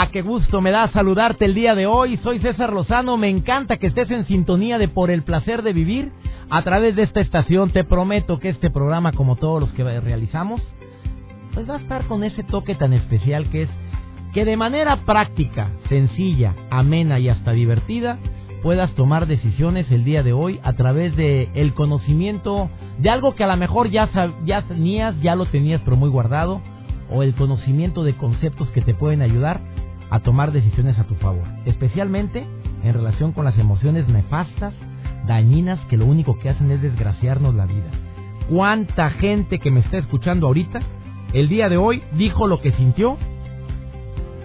Ah, qué gusto me da saludarte el día de hoy. Soy César Lozano. Me encanta que estés en sintonía de Por el placer de vivir. A través de esta estación te prometo que este programa, como todos los que realizamos, pues va a estar con ese toque tan especial que es que de manera práctica, sencilla, amena y hasta divertida puedas tomar decisiones el día de hoy a través de el conocimiento de algo que a lo mejor ya ya tenías, ya lo tenías pero muy guardado o el conocimiento de conceptos que te pueden ayudar a tomar decisiones a tu favor, especialmente en relación con las emociones nefastas, dañinas que lo único que hacen es desgraciarnos la vida. ¿Cuánta gente que me está escuchando ahorita el día de hoy dijo lo que sintió?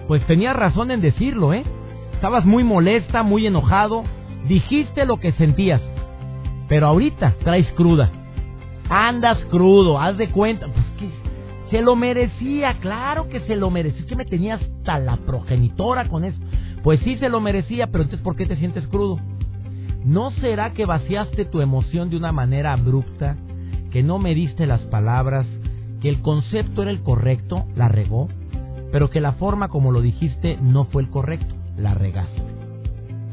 Pues tenía razón en decirlo, ¿eh? Estabas muy molesta, muy enojado, dijiste lo que sentías, pero ahorita traes cruda. Andas crudo, haz de cuenta, pues que se lo merecía, claro que se lo merecía. Es que me tenías hasta la progenitora con eso. Pues sí se lo merecía, pero entonces ¿por qué te sientes crudo? ¿No será que vaciaste tu emoción de una manera abrupta, que no me diste las palabras, que el concepto era el correcto, la regó, pero que la forma como lo dijiste no fue el correcto, la regaste?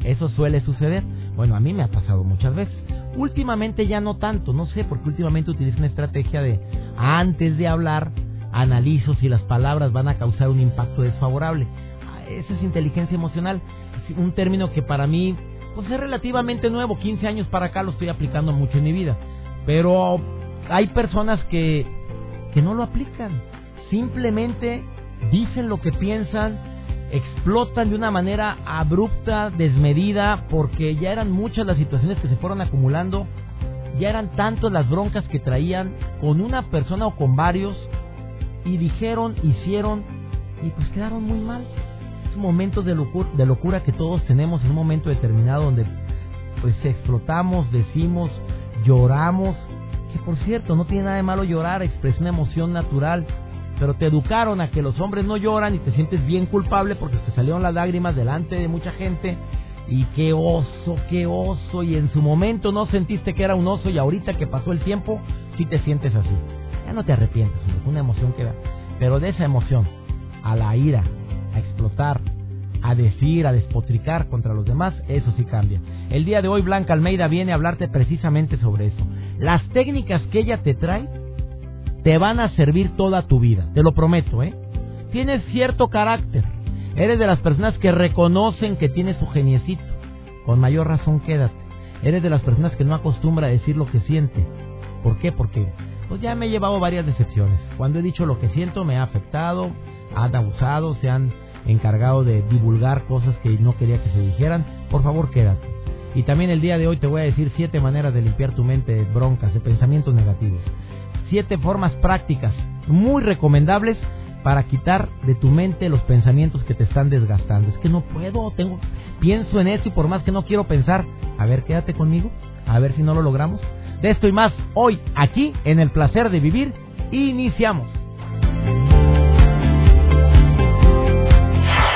Eso suele suceder. Bueno, a mí me ha pasado muchas veces. Últimamente ya no tanto, no sé, porque últimamente utilizo una estrategia de antes de hablar analizo si las palabras van a causar un impacto desfavorable. Ah, esa es inteligencia emocional, un término que para mí pues es relativamente nuevo, 15 años para acá lo estoy aplicando mucho en mi vida, pero hay personas que que no lo aplican, simplemente dicen lo que piensan, explotan de una manera abrupta, desmedida, porque ya eran muchas las situaciones que se fueron acumulando, ya eran tantas las broncas que traían con una persona o con varios y dijeron, hicieron y pues quedaron muy mal. Es un momento de locura, de locura que todos tenemos en un momento determinado donde pues explotamos, decimos, lloramos, que por cierto no tiene nada de malo llorar, expresa una emoción natural, pero te educaron a que los hombres no lloran y te sientes bien culpable porque te salieron las lágrimas delante de mucha gente y qué oso, qué oso y en su momento no sentiste que era un oso y ahorita que pasó el tiempo sí te sientes así no te arrepientes, es una emoción que da. Pero de esa emoción, a la ira, a explotar, a decir, a despotricar contra los demás, eso sí cambia. El día de hoy Blanca Almeida viene a hablarte precisamente sobre eso. Las técnicas que ella te trae te van a servir toda tu vida, te lo prometo, ¿eh? Tienes cierto carácter, eres de las personas que reconocen que tienes su geniecito, con mayor razón quédate. Eres de las personas que no acostumbra a decir lo que siente. ¿Por qué? Porque pues ya me he llevado varias decepciones. Cuando he dicho lo que siento me ha afectado, han abusado, se han encargado de divulgar cosas que no quería que se dijeran. Por favor, quédate. Y también el día de hoy te voy a decir siete maneras de limpiar tu mente de broncas, de pensamientos negativos. Siete formas prácticas muy recomendables para quitar de tu mente los pensamientos que te están desgastando. Es que no puedo, tengo, pienso en eso y por más que no quiero pensar, a ver, quédate conmigo, a ver si no lo logramos. De esto y más hoy aquí en el placer de vivir iniciamos.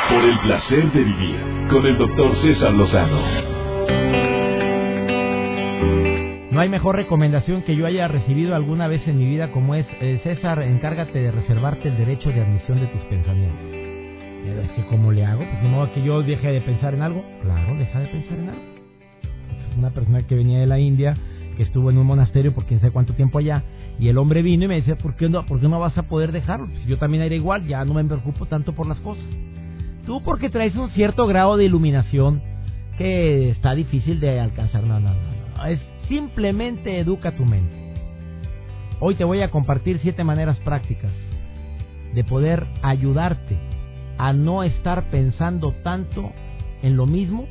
Por el placer de vivir con el doctor César Lozano. No hay mejor recomendación que yo haya recibido alguna vez en mi vida como es, eh, César, encárgate de reservarte el derecho de admisión de tus pensamientos. Pero es que ¿cómo le hago? Pues de modo que yo deje de pensar en algo. Claro, deja de pensar en algo. Una persona que venía de la India que estuvo en un monasterio por quién sabe cuánto tiempo allá, y el hombre vino y me decía, ¿por qué no, por qué no vas a poder dejarlo? Si yo también era igual, ya no me preocupo tanto por las cosas. Tú porque traes un cierto grado de iluminación que está difícil de alcanzar. No, no, no, Es simplemente educa tu mente. Hoy te voy a compartir siete maneras prácticas de poder ayudarte a no estar pensando tanto en lo mismo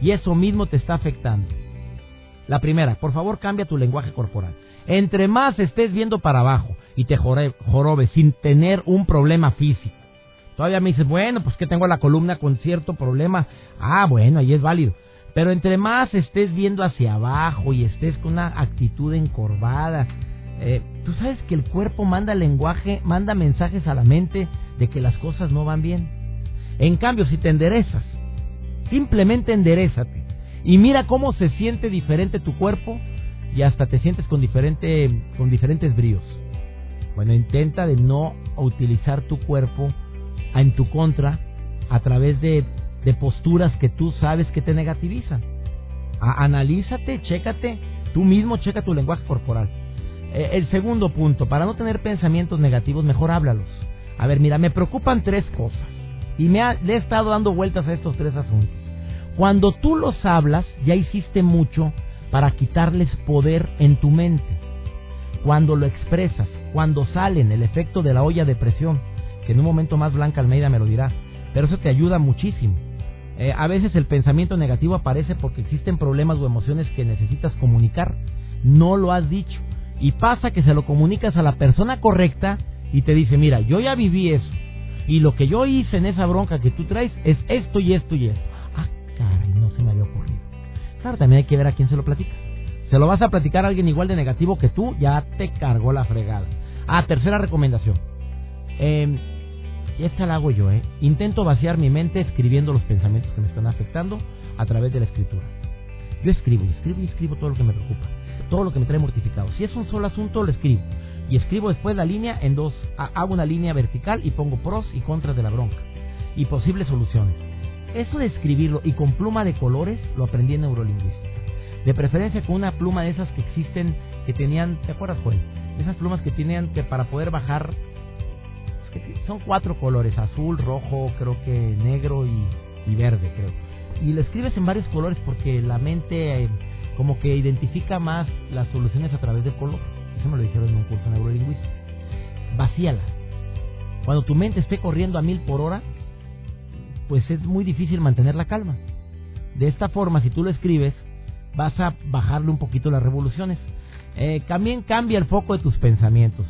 y eso mismo te está afectando. La primera, por favor cambia tu lenguaje corporal. Entre más estés viendo para abajo y te jorobes sin tener un problema físico. Todavía me dices, bueno, pues que tengo la columna con cierto problema. Ah, bueno, ahí es válido. Pero entre más estés viendo hacia abajo y estés con una actitud encorvada, eh, tú sabes que el cuerpo manda lenguaje, manda mensajes a la mente de que las cosas no van bien. En cambio, si te enderezas, simplemente enderezate y mira cómo se siente diferente tu cuerpo y hasta te sientes con, diferente, con diferentes bríos. Bueno, intenta de no utilizar tu cuerpo en tu contra a través de, posturas que tú sabes que te negativizan. analízate, chécate, tú mismo checa tu lenguaje corporal. Eh, el segundo punto, para no tener pensamientos negativos, mejor háblalos. A ver, mira, me preocupan tres cosas. Y me le he estado dando vueltas a estos tres asuntos. Cuando tú los hablas, ya hiciste mucho para quitarles poder en tu mente. Cuando lo expresas, cuando salen, el efecto de la olla de presión, que en un momento más Blanca Almeida me lo dirá, pero eso te ayuda muchísimo. Eh, a veces el pensamiento negativo aparece porque existen problemas o emociones que necesitas comunicar. No lo has dicho. Y pasa que se lo comunicas a la persona correcta y te dice, mira, yo ya viví eso. Y lo que yo hice en esa bronca que tú traes es esto y esto y esto. Caray, no se me había ocurrido. Claro, también hay que ver a quién se lo platicas. Se lo vas a platicar a alguien igual de negativo que tú, ya te cargó la fregada. Ah, tercera recomendación. Eh, esta la hago yo, ¿eh? Intento vaciar mi mente escribiendo los pensamientos que me están afectando a través de la escritura. Yo escribo y escribo y escribo todo lo que me preocupa, todo lo que me trae mortificado. Si es un solo asunto, lo escribo. Y escribo después la línea en dos. Hago una línea vertical y pongo pros y contras de la bronca. Y posibles soluciones. Eso de escribirlo y con pluma de colores lo aprendí en neurolingüística. De preferencia con una pluma de esas que existen, que tenían, ¿te acuerdas, Juan? Esas plumas que tenían que para poder bajar, son cuatro colores, azul, rojo, creo que negro y, verde, creo. Y lo escribes en varios colores porque la mente eh, como que identifica más las soluciones a través del color. Eso me lo dijeron en un curso de neurolingüística. Vacíala. Cuando tu mente esté corriendo a mil por hora, pues es muy difícil mantener la calma. De esta forma, si tú lo escribes, vas a bajarle un poquito las revoluciones. Eh, también cambia el foco de tus pensamientos.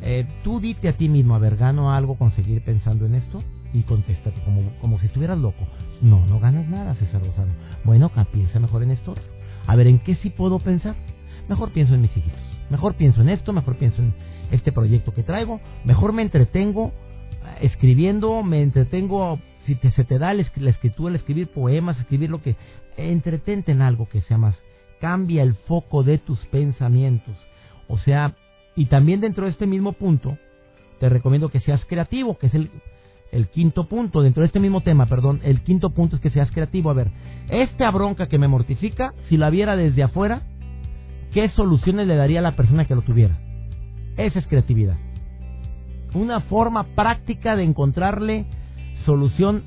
Eh, tú dite a ti mismo, a ver, ¿gano algo con seguir pensando en esto? Y contéstate como, como si estuvieras loco. No, no ganas nada, César Rosano. Bueno, piensa mejor en esto. A ver, ¿en qué sí puedo pensar? Mejor pienso en mis hijitos. Mejor pienso en esto, mejor pienso en este proyecto que traigo. Mejor me entretengo eh, escribiendo, me entretengo si te, se te da la escritura, el escribir poemas, escribir lo que... Entretente en algo que sea más. Cambia el foco de tus pensamientos. O sea, y también dentro de este mismo punto, te recomiendo que seas creativo, que es el, el quinto punto, dentro de este mismo tema, perdón, el quinto punto es que seas creativo. A ver, esta bronca que me mortifica, si la viera desde afuera, ¿qué soluciones le daría a la persona que lo tuviera? Esa es creatividad. Una forma práctica de encontrarle solución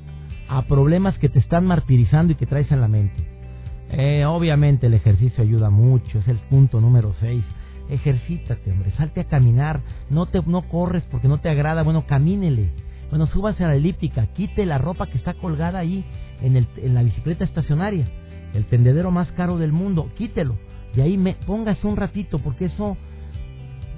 a problemas que te están martirizando y que traes en la mente. Eh, obviamente el ejercicio ayuda mucho, es el punto número 6 ejercítate, hombre, salte a caminar, no te no corres porque no te agrada, bueno, camínele. Bueno, súbase a la elíptica, quite la ropa que está colgada ahí en, el, en la bicicleta estacionaria, el tendedero más caro del mundo, quítelo. Y ahí me, póngase un ratito, porque eso,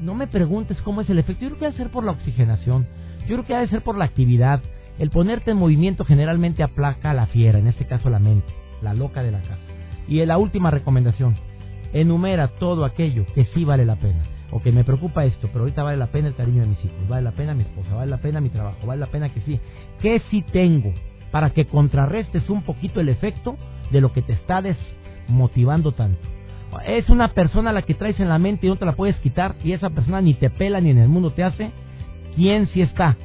no me preguntes cómo es el efecto. Yo creo que debe ser por la oxigenación, yo creo que debe ser por la actividad. El ponerte en movimiento generalmente aplaca a la fiera, en este caso la mente, la loca de la casa. Y la última recomendación, enumera todo aquello que sí vale la pena. O que me preocupa esto, pero ahorita vale la pena el cariño de mis hijos, vale la pena mi esposa, vale la pena mi trabajo, vale la pena que sí. ¿Qué sí tengo? Para que contrarrestes un poquito el efecto de lo que te está desmotivando tanto. Es una persona a la que traes en la mente y no te la puedes quitar y esa persona ni te pela ni en el mundo te hace. ¿Quién sí está?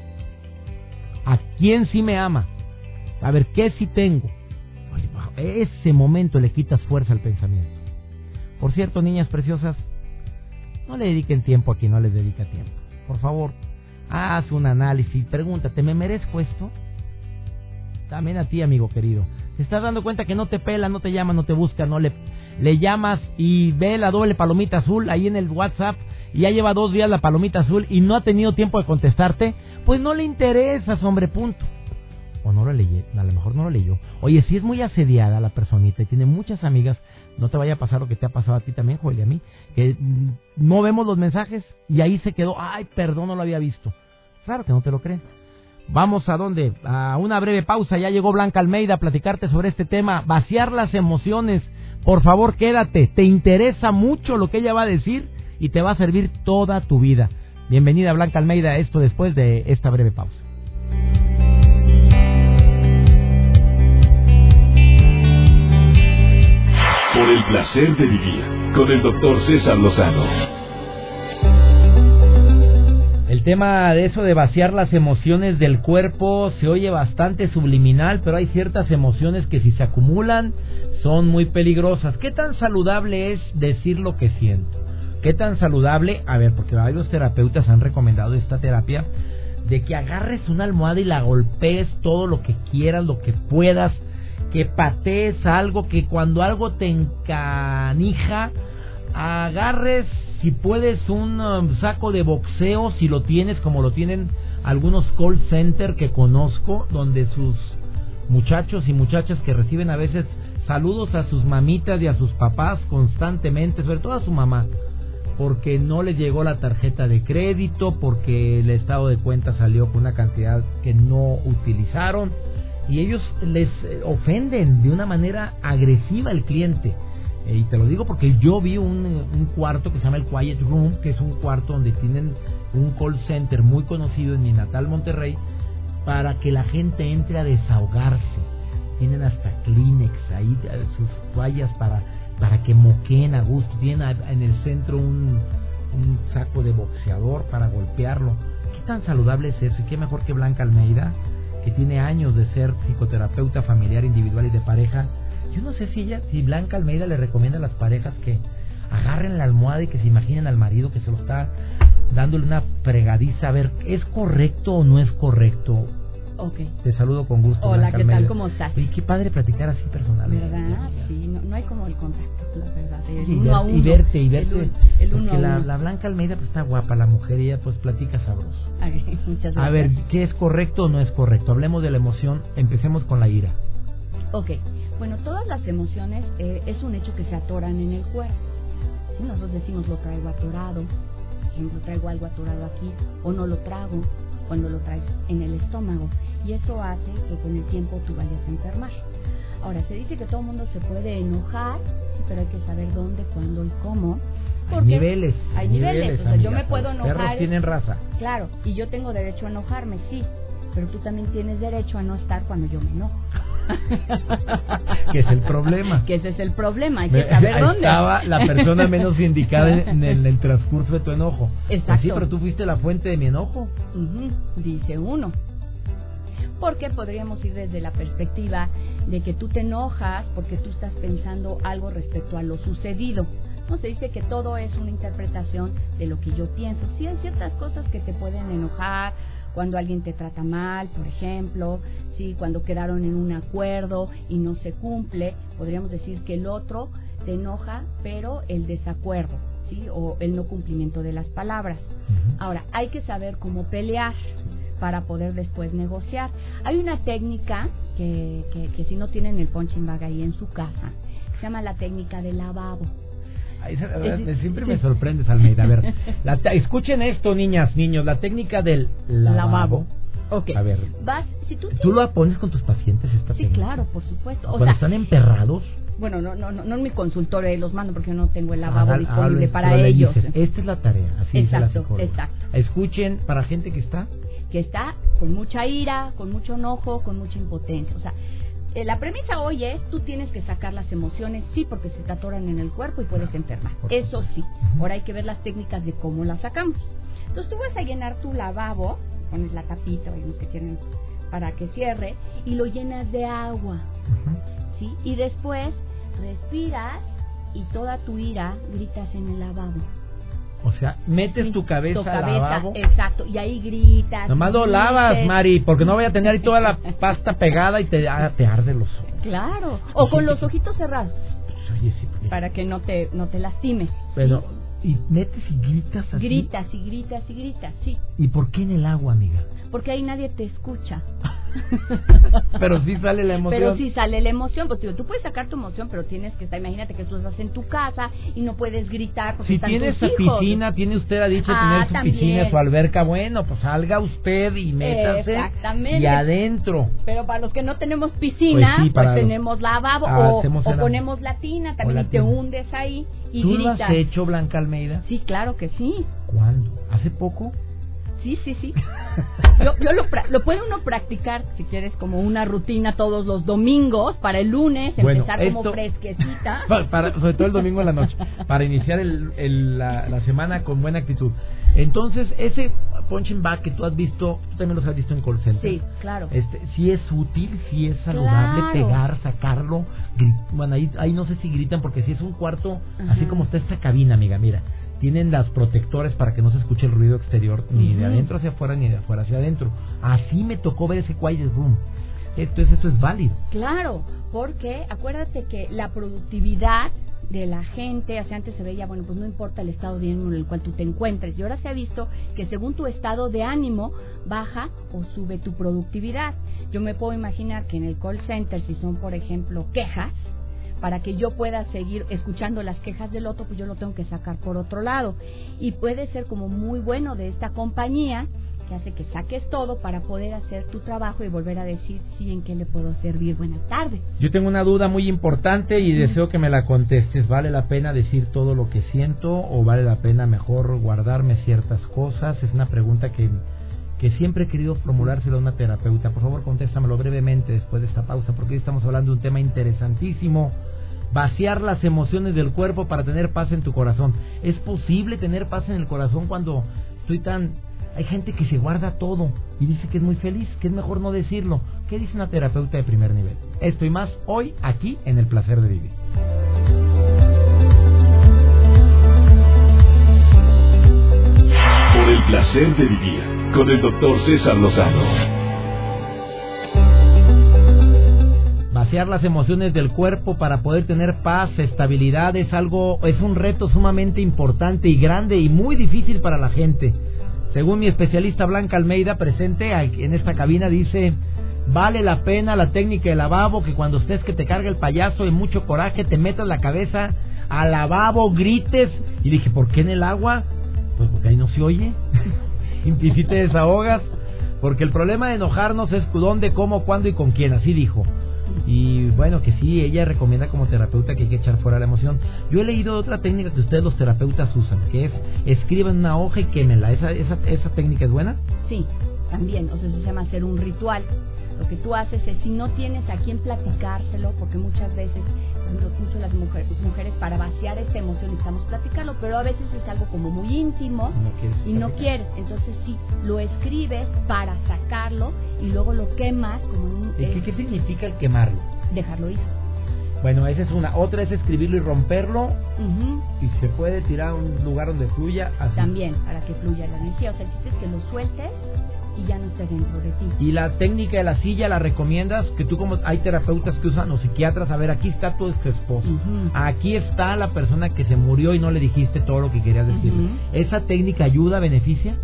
¿A quién sí me ama? A ver, ¿qué sí tengo? Ese momento le quitas fuerza al pensamiento. Por cierto, niñas preciosas, no le dediquen tiempo a quien no les dedica tiempo. Por favor, haz un análisis, pregúntate, ¿me merezco esto? También a ti, amigo querido. ¿Te estás dando cuenta que no te pela, no te llama, no te busca, no le, le llamas y ve la doble palomita azul ahí en el WhatsApp y ya lleva dos días la palomita azul y no ha tenido tiempo de contestarte? Pues no le interesas, hombre, punto. o no lo leí, a lo mejor no lo leyó. Oye, si es muy asediada la personita y tiene muchas amigas, no te vaya a pasar lo que te ha pasado a ti también, Joel, y a mí, que mm, no vemos los mensajes y ahí se quedó, ay, perdón, no lo había visto. Claro que no te lo creen. Vamos a dónde? A una breve pausa. Ya llegó Blanca Almeida a platicarte sobre este tema. Vaciar las emociones. Por favor, quédate. Te interesa mucho lo que ella va a decir y te va a servir toda tu vida. Bienvenida Blanca Almeida. Esto después de esta breve pausa. Por el placer de vivir con el doctor César Lozano. El tema de eso de vaciar las emociones del cuerpo se oye bastante subliminal, pero hay ciertas emociones que si se acumulan son muy peligrosas. ¿Qué tan saludable es decir lo que siento? ¿Qué tan saludable? A ver, porque varios terapeutas han recomendado esta terapia de que agarres una almohada y la golpees todo lo que quieras, lo que puedas que patees algo, que cuando algo te encanija, agarres, si puedes, un um, saco de boxeo, si lo tienes, como lo tienen algunos call center que conozco, donde sus muchachos y muchachas que reciben a veces saludos a sus mamitas y a sus papás constantemente, sobre todo a su mamá, porque no les llegó la tarjeta de crédito, porque el estado de cuenta salió con una cantidad que no utilizaron y ellos les eh, ofenden de una manera agresiva al cliente. Eh, y te lo digo porque yo vi un, un, cuarto que se llama el Quiet Room, que es un cuarto donde tienen un call center muy conocido en mi natal Monterrey, para que la gente entre a desahogarse. Tienen hasta Kleenex ahí, eh, sus toallas para, para que moqueen a gusto. Tienen en el centro un, un saco de boxeador para golpearlo. ¿Qué tan saludable es eso? ¿Y qué mejor que Blanca Almeida? que tiene años de ser psicoterapeuta familiar, individual y de pareja, yo no sé si ella, si Blanca Almeida le recomienda a las parejas que agarren la almohada y que se imaginen al marido que se lo está dándole una fregadiza. A ver, ¿es correcto o no es correcto? Ok. Te saludo con gusto. Hola, ¿qué tal? ¿Cómo estás? Y qué padre platicar así personal. ¿Verdad? Sí, no, no, hay como el contacto, la verdad. El uno a uno. Y verte, y verte. El, uno porque a la, uno. la Blanca Almeida pues está guapa, la mujer, y ella pues platica sabroso. Ay, muchas gracias. A ver, ¿qué es correcto o no es correcto? Hablemos de la emoción, empecemos con la ira. Ok, bueno, todas las emociones eh, es un hecho que se atoran en el cuerpo. Si nosotros decimos lo traigo atorado, por ejemplo, traigo algo atorado aquí, o no lo trago cuando lo traes en el estómago. Y eso hace que con el tiempo tú vayas a enfermar. Ahora, se dice que todo el mundo se puede enojar, pero hay que saber dónde, cuándo y cómo. Hay Porque niveles. hay niveles, o sea, yo me puedo Perros enojar. tienen raza. Claro, y yo tengo derecho a enojarme, sí, pero tú también tienes derecho a no estar cuando yo me enojo. que es el problema. Que ese es el problema, hay que saber ahí dónde. Estaba la persona menos indicada en el, el transcurso de tu enojo. Pues Exacto. sí, pero tú fuiste la fuente de mi enojo. Dice uno. Porque podríamos ir desde la perspectiva de que tú te enojas porque tú estás pensando algo respecto a lo sucedido. No se dice que todo es una interpretación de lo que yo pienso. Sí hay ciertas cosas que te pueden enojar, cuando alguien te trata mal, por ejemplo, sí, cuando quedaron en un acuerdo y no se cumple, podríamos decir que el otro te enoja, pero el desacuerdo, sí, o el no cumplimiento de las palabras. Ahora, hay que saber cómo pelear para poder después negociar. Hay una técnica que, que, que si no tienen el punching bag ahí en su casa, se llama la técnica del lavabo. Ay, siempre me sorprendes, Almeida. A ver, la escuchen esto, niñas, niños, la técnica del lavabo. Ok. A ver, Vas, si tú, ¿tú lo pones con tus pacientes esta Sí, técnica? claro, por supuesto. O Cuando sea, están emperrados, bueno, no, no, no, no en mi consultorio, los mando porque yo no tengo el Ah, lavabo dale, disponible hables, para ellos. dices, esta es la tarea, así dice la Exacto, exacto. Escuchen, para gente que está, que está con mucha ira, con mucho enojo, con mucha impotencia. O sea, eh, la premisa hoy es, tú tienes que sacar las emociones, sí, porque se te atoran en el cuerpo y puedes enfermar. Eso sí. Ahora hay que ver las técnicas de cómo las sacamos. Entonces tú vas a llenar tu lavabo, pones la tapita, unos que tienen para que cierre, y lo llenas de agua. ¿sí? Y después respiras y toda tu ira gritas en el lavabo. O sea, metes Sí, tu cabeza, tu al cabeza, lavabo. Exacto, y ahí gritas. Nomás lo lavas, Mari, porque no vaya a tener ahí toda la pasta pegada y te, ah, te arde los ojos. Claro, o con los ojitos cerrados, Oye, sí, porque- para que no te, no te lastimes. Pero, y metes y gritas ¿sí? así. Gritas y gritas y gritas, sí, ¿Y por qué en el agua, amiga? porque ahí nadie te escucha. pero sí sale la emoción. Pero sí sale la emoción. Pues digo, tú puedes sacar tu emoción, pero tienes que estar. Imagínate que tú estás en tu casa y no puedes gritar. Porque si tiene esa piscina, tiene usted ha dicho Ah, tener su también. piscina, su alberca, bueno, pues salga usted y métase. Exactamente. Y adentro. Pero para los que no tenemos piscina, Pues pues, sí, tenemos lavabo Ah, o, o ponemos la tina también la y te hundes ahí y ¿Tú lo gritas. has hecho, Blanca Almeida? Sí, claro que sí. ¿Cuándo? ¿Hace poco? Sí, sí, sí. Yo, yo lo, lo puede uno practicar, si quieres, como una rutina todos los domingos para el lunes, Bueno, empezar como fresquecita. Pa- para, sobre todo el domingo en la noche, para iniciar el, el- la, la semana con buena actitud. Entonces, ese punching bag que tú has visto, tú también los has visto en call center. Sí, claro. Este, sí es útil, sí es saludable Claro. pegar, sacarlo. Bueno, ahí, ahí no sé si gritan porque si es un cuarto, Ajá. así como está esta cabina, amiga, mira. Tienen las protectores para que no se escuche el ruido exterior, ni de adentro hacia afuera, ni de afuera hacia adentro. Así me tocó ver ese quiet room. Entonces, eso es válido. Claro, porque acuérdate que la productividad de la gente, sea, antes se veía, bueno, pues no importa el estado de ánimo en el cual tú te encuentres, y ahora se ha visto que según tu estado de ánimo baja o sube tu productividad. Yo me puedo imaginar que en el call center, si son, por ejemplo, quejas, para que yo pueda seguir escuchando las quejas del otro, pues yo lo tengo que sacar por otro lado. Y puede ser como muy bueno de esta compañía que hace que saques todo para poder hacer tu trabajo y volver a decir, sí, en qué le puedo servir. Buenas tardes. Yo tengo una duda muy importante y deseo que me la contestes. ¿Vale la pena decir todo lo que siento o vale la pena mejor guardarme ciertas cosas? Es una pregunta que, que siempre he querido formulársela a una terapeuta. Por favor, contéstamelo brevemente después de esta pausa porque hoy estamos hablando de un tema interesantísimo. Vaciar las emociones del cuerpo para tener paz en tu corazón. ¿Es posible tener paz en el corazón cuando estoy tan... Hay gente que se guarda todo y dice que es muy feliz, que es mejor no decirlo. ¿Qué dice una terapeuta de primer nivel? Esto y más hoy aquí en El Placer de Vivir. Placer de vivir con el doctor César Lozano. Vaciar las emociones del cuerpo para poder tener paz, estabilidad es algo, es un reto sumamente importante y grande y muy difícil para la gente. Según mi especialista Blanca Almeida presente en esta cabina dice, vale la pena la técnica de lavabo que cuando estés que te carga el payaso y mucho coraje te metas la cabeza al lavabo, grites y dije, ¿por qué en el agua? Pues porque ahí no se oye. y si te desahogas, porque el problema de enojarnos es dónde, cómo, cuándo y con quién, así dijo. Y bueno, que sí, ella recomienda como terapeuta que hay que echar fuera la emoción. Yo he leído otra técnica que ustedes los terapeutas usan, que es escriban una hoja y quémenla. ¿Esa, esa, esa técnica es buena? Sí, también, o sea, eso se llama hacer un ritual. Lo que tú haces es, si no tienes a quien platicárselo, porque muchas veces, mucho las mujeres, mujeres para vaciar esta emoción necesitamos platicarlo, pero a veces es algo como muy íntimo No y no quieres. Entonces sí, lo escribes para sacarlo y luego lo quemas como un... ¿Y ¿Qué, eh, ¿Qué significa el quemarlo? dejarlo ir. Bueno, esa es una. Otra es escribirlo y romperlo y se puede tirar a un lugar donde fluya así. También, para que fluya la energía. O sea, el chiste es que lo sueltes y ya no esté dentro de ti. Y la técnica de la silla la recomiendas que tú como hay terapeutas que usan o psiquiatras, a ver, aquí está tu ex esposo. Aquí está la persona que se murió y no le dijiste todo lo que querías decirle. ¿Esa técnica ayuda, beneficia?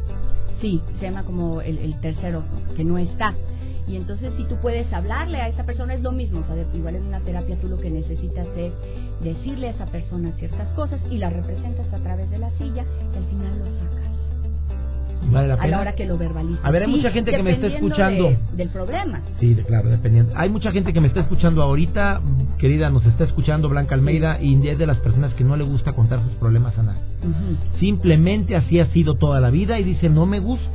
Sí, se llama como el, el tercero, que no está. Y entonces si tú puedes hablarle a esa persona es lo mismo, o sea, igual en una terapia tú lo que necesitas es decirle a esa persona ciertas cosas y las representas a través de la silla y al final lo sacas. ¿Vale la A la hora que lo verbalizas. A ver, hay Sí, mucha gente que me está escuchando. de- del problema. Sí, de- claro, dependiendo. Hay mucha gente que me está escuchando ahorita, querida, nos está escuchando Blanca Almeida y es de las personas que no le gusta contar sus problemas a nadie. Simplemente así ha sido toda la vida y dice, no me gusta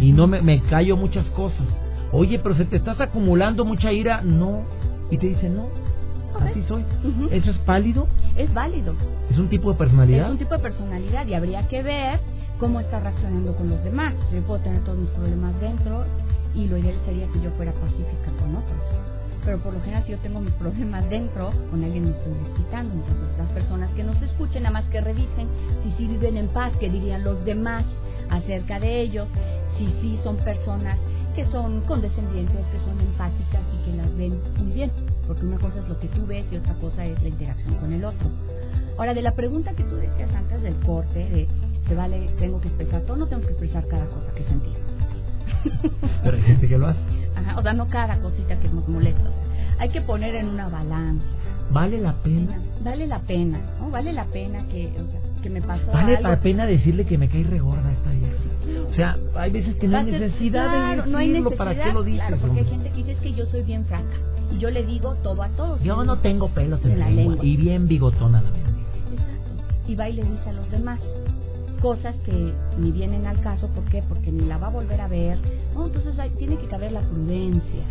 y no me, me callo muchas cosas. Oye, pero se te estás acumulando mucha ira, no. Y te dice, no, así soy. ¿Eso es pálido? Es válido. ¿Es un tipo de personalidad? Es un tipo de personalidad y habría que ver cómo está reaccionando con los demás. Yo puedo tener todos mis problemas dentro y lo ideal sería que yo fuera pacífica con otros. Pero por lo general si yo tengo mis problemas dentro, con alguien me estoy desquitando. Entonces las personas que nos escuchen, nada más que revisen si sí viven en paz, que dirían los demás acerca de ellos, si sí son personas que son condescendientes, que son empáticas y que las ven muy bien. Porque una cosa es lo que tú ves y otra cosa es la interacción con el otro. Ahora, de la pregunta que tú decías antes del corte, de ¿se vale, tengo que expresar todo? No tenemos que expresar cada cosa que sentimos. Pero hay gente que lo hace. Ajá, o sea, no cada cosita que nos molesta. hay que poner en una balanza. ¿Vale la pena? Vale la pena, ¿no? Vale la pena que, o sea, que me pasó Vale la pena decirle que me cae regorda esta vieja. O sea, hay veces que no hay necesidad de decirlo, no hay necesidad, ¿para qué lo dices? Claro, porque hay gente que dice es que yo soy bien franca y yo le digo todo a todos. Yo no tengo pelos en, la lengua. Y bien bigotona la Exacto. Y va y le dice a los demás cosas que ni vienen al caso, ¿por qué? Porque ni la va a volver a ver. No, entonces hay, tiene que caber la prudencia.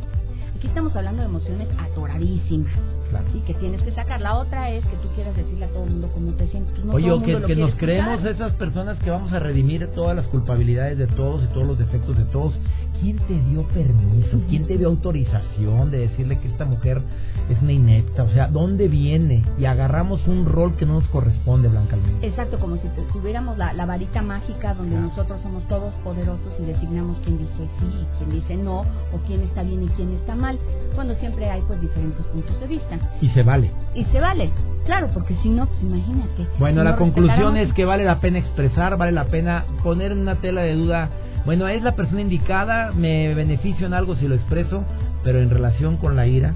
Aquí estamos hablando de emociones atoradísimas. Claro. Sí, que tienes que sacar. La otra es que tú quieras decirle a todo el mundo cómo te sientes. No Oye, que, que nos creemos esas personas que vamos a redimir todas las culpabilidades de todos y todos los defectos de todos ¿Quién te dio permiso? ¿Quién te dio autorización de decirle que esta mujer es una inepta? O sea, ¿dónde viene? Y agarramos un rol que no nos corresponde, Blanca Exacto, como si tuviéramos la, varita mágica donde nosotros somos todos poderosos y designamos quién dice sí, quién dice no, o quién está bien y quién está mal, cuando siempre hay pues diferentes puntos de vista. Y se vale. Y se vale. Claro, porque si no, pues imagínate. Bueno, la conclusión es que vale la pena expresar, vale la pena poner en una tela de duda bueno, es la persona indicada, me beneficio en algo si lo expreso, pero en relación con la ira,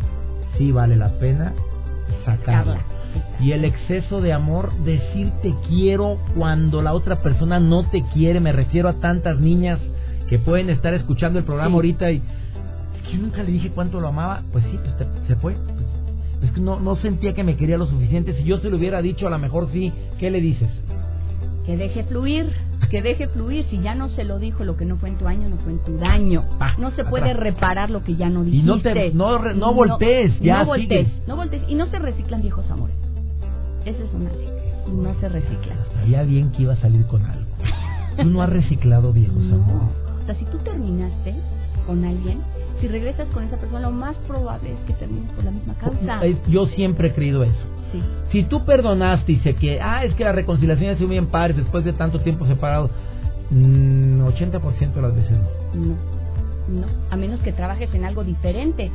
sí vale la pena sacarla. Y el exceso de amor, decir te quiero cuando la otra persona no te quiere, me refiero a tantas niñas que pueden estar escuchando el programa ahorita y es que yo nunca le dije cuánto lo amaba, pues sí, pues se fue. Pues, es que no, no sentía que me quería lo suficiente. Si yo se lo hubiera dicho, a lo mejor sí, ¿qué le dices? Que deje fluir que deje fluir. Si ya no se lo dijo, lo que no fue en tu año, no fue en tu daño. No se puede reparar lo que ya no dijiste. Y no, te, no, no voltees, ya no voltees, no voltees. Y no se reciclan viejos amores. Esa es una ley. No se reciclan. Sabía bien que iba a salir con algo. Tú no has reciclado viejos amores. O sea, si tú terminaste con alguien, si regresas con esa persona, lo más probable es que termines por la misma causa. Yo siempre he creído eso. Si tú perdonaste y sé que, ah, es que la reconciliación ha sido bien padre después de tanto tiempo separado, 80% mm, de las veces no. No, no, a menos que trabajes en algo diferente.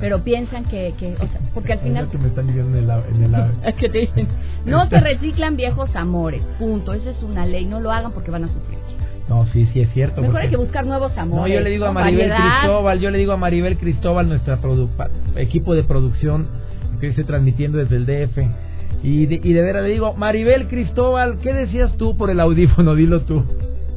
Pero piensan que, que o sea, porque al final... que me están en el, en el... que te dicen, no se reciclan viejos amores, punto. Esa es una ley, no lo hagan porque van a sufrir. No, sí, sí es cierto. Mejor hay que buscar nuevos amores. No, yo le digo a Maribel Cristóbal, yo le digo a Maribel Cristóbal, nuestra equipo de producción, que estoy transmitiendo desde el DF. Y de, y de veras le digo, Maribel Cristóbal, ¿qué decías tú por el audífono? Dilo tú.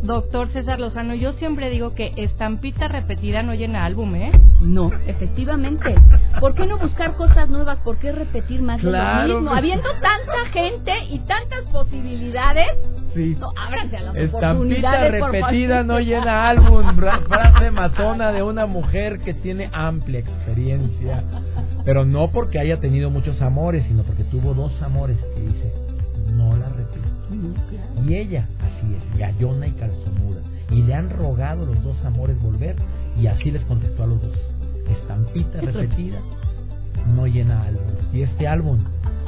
Doctor César Lozano, yo siempre digo que estampita repetida no llena álbum, ¿eh? No, efectivamente. ¿Por qué no buscar cosas nuevas? ¿Por qué repetir más de lo mismo? Habiendo tanta gente y tantas posibilidades, Sí. No, ábranse a las Estampita repetida no llena álbum. Frase matona de una mujer que tiene amplia experiencia. Pero no porque haya tenido muchos amores, sino porque tuvo dos amores que dice, no la repito. Y ella, así es, gallona y calzonuda. Y le han rogado los dos amores volver y así les contestó a los dos. Estampita repetida no llena álbum. Y este álbum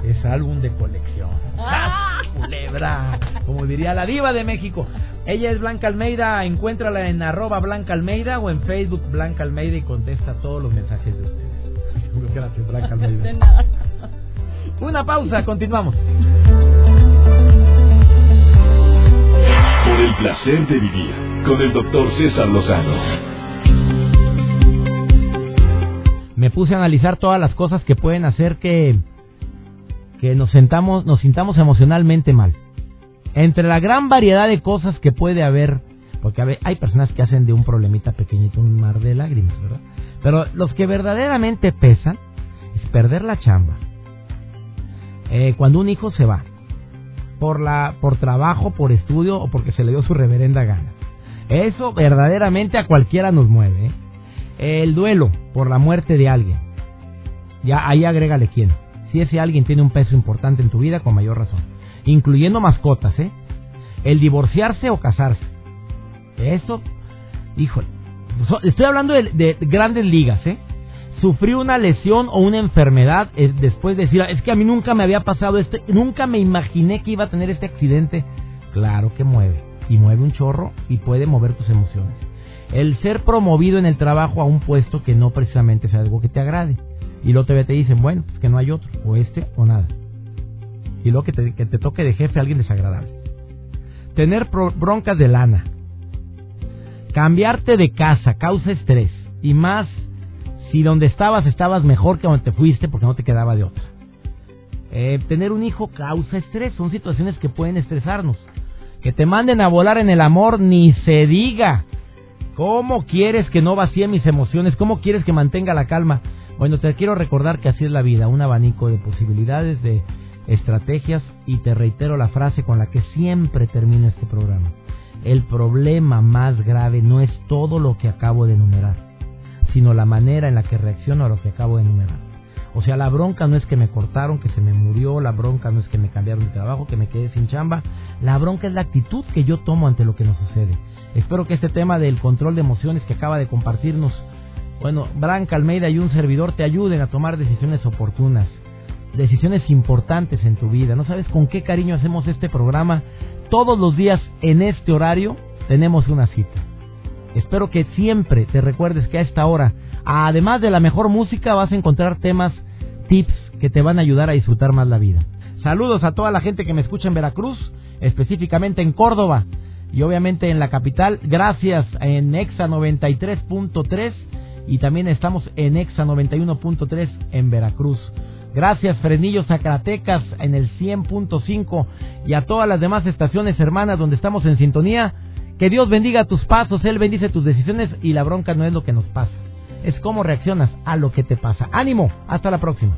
es álbum de colección. ¡Ah! Culebra! Como diría la diva de México. Ella es Blanca Almeida, encuéntrala en arroba Blanca Almeida o en Facebook Blanca Almeida y contesta todos los mensajes de ustedes. Gracias, Blanca Almeida. Una pausa, continuamos. Por el placer de vivir con el doctor César Lozano. Me puse a analizar todas las cosas que pueden hacer que que nos sentamos, nos sintamos emocionalmente mal. Entre la gran variedad de cosas que puede haber, porque hay personas que hacen de un problemita pequeñito un mar de lágrimas, ¿verdad? Pero los que verdaderamente pesan es perder la chamba. Eh, cuando un hijo se va, por, la, por trabajo, por estudio o porque se le dio su reverenda gana. Eso verdaderamente a cualquiera nos mueve. ¿eh? El duelo por la muerte de alguien. Ya ahí agrégale quién si ese alguien tiene un peso importante en tu vida, con mayor razón. Incluyendo mascotas, ¿eh? El divorciarse o casarse. Eso, híjole. Estoy hablando de, grandes ligas, ¿eh? Sufrí una lesión o una enfermedad eh, después de decir, es que a mí nunca me había pasado este, nunca me imaginé que iba a tener este accidente. Claro que mueve. Y mueve un chorro y puede mover tus emociones. El ser promovido en el trabajo a un puesto que no precisamente sea algo que te agrade y luego te, te dicen, bueno, pues que no hay otro, o este o nada. Y luego que te, que te toque de jefe a alguien desagradable. Tener broncas de lana. Cambiarte de casa causa estrés y más si donde estabas estabas mejor que donde te fuiste porque no te quedaba de otra. Eh, tener un hijo causa estrés, son situaciones que pueden estresarnos. Que te manden a volar en el amor, ni se diga. ¿Cómo quieres que no vacíe mis emociones? ¿Cómo quieres que mantenga la calma? Bueno, te quiero recordar que así es la vida, un abanico de posibilidades, de estrategias y te reitero la frase con la que siempre termino este programa. El problema más grave no es todo lo que acabo de enumerar, sino la manera en la que reacciono a lo que acabo de enumerar. O sea, la bronca no es que me cortaron, que se me murió, la bronca no es que me cambiaron de trabajo, que me quedé sin chamba, la bronca es la actitud que yo tomo ante lo que nos sucede. Espero que este tema del control de emociones que acaba de compartirnos, bueno, Branca Almeida y un servidor te ayuden a tomar decisiones oportunas decisiones importantes en tu vida. No sabes con qué cariño hacemos este programa. Todos los días en este horario tenemos una cita. Espero que siempre te recuerdes que a esta hora, además de la mejor música, vas a encontrar temas, tips que te van a ayudar a disfrutar más la vida. Saludos a toda la gente que me escucha en Veracruz, específicamente en Córdoba y obviamente en la capital. Gracias en Exa 93.3 y también estamos en Exa 91.3 en Veracruz. Gracias Frenillo Zacatecas en el 100.5 y a todas las demás estaciones hermanas donde estamos en sintonía. Que Dios bendiga tus pasos, Él bendice tus decisiones y la bronca no es lo que nos pasa, es cómo reaccionas a lo que te pasa. Ánimo, hasta la próxima.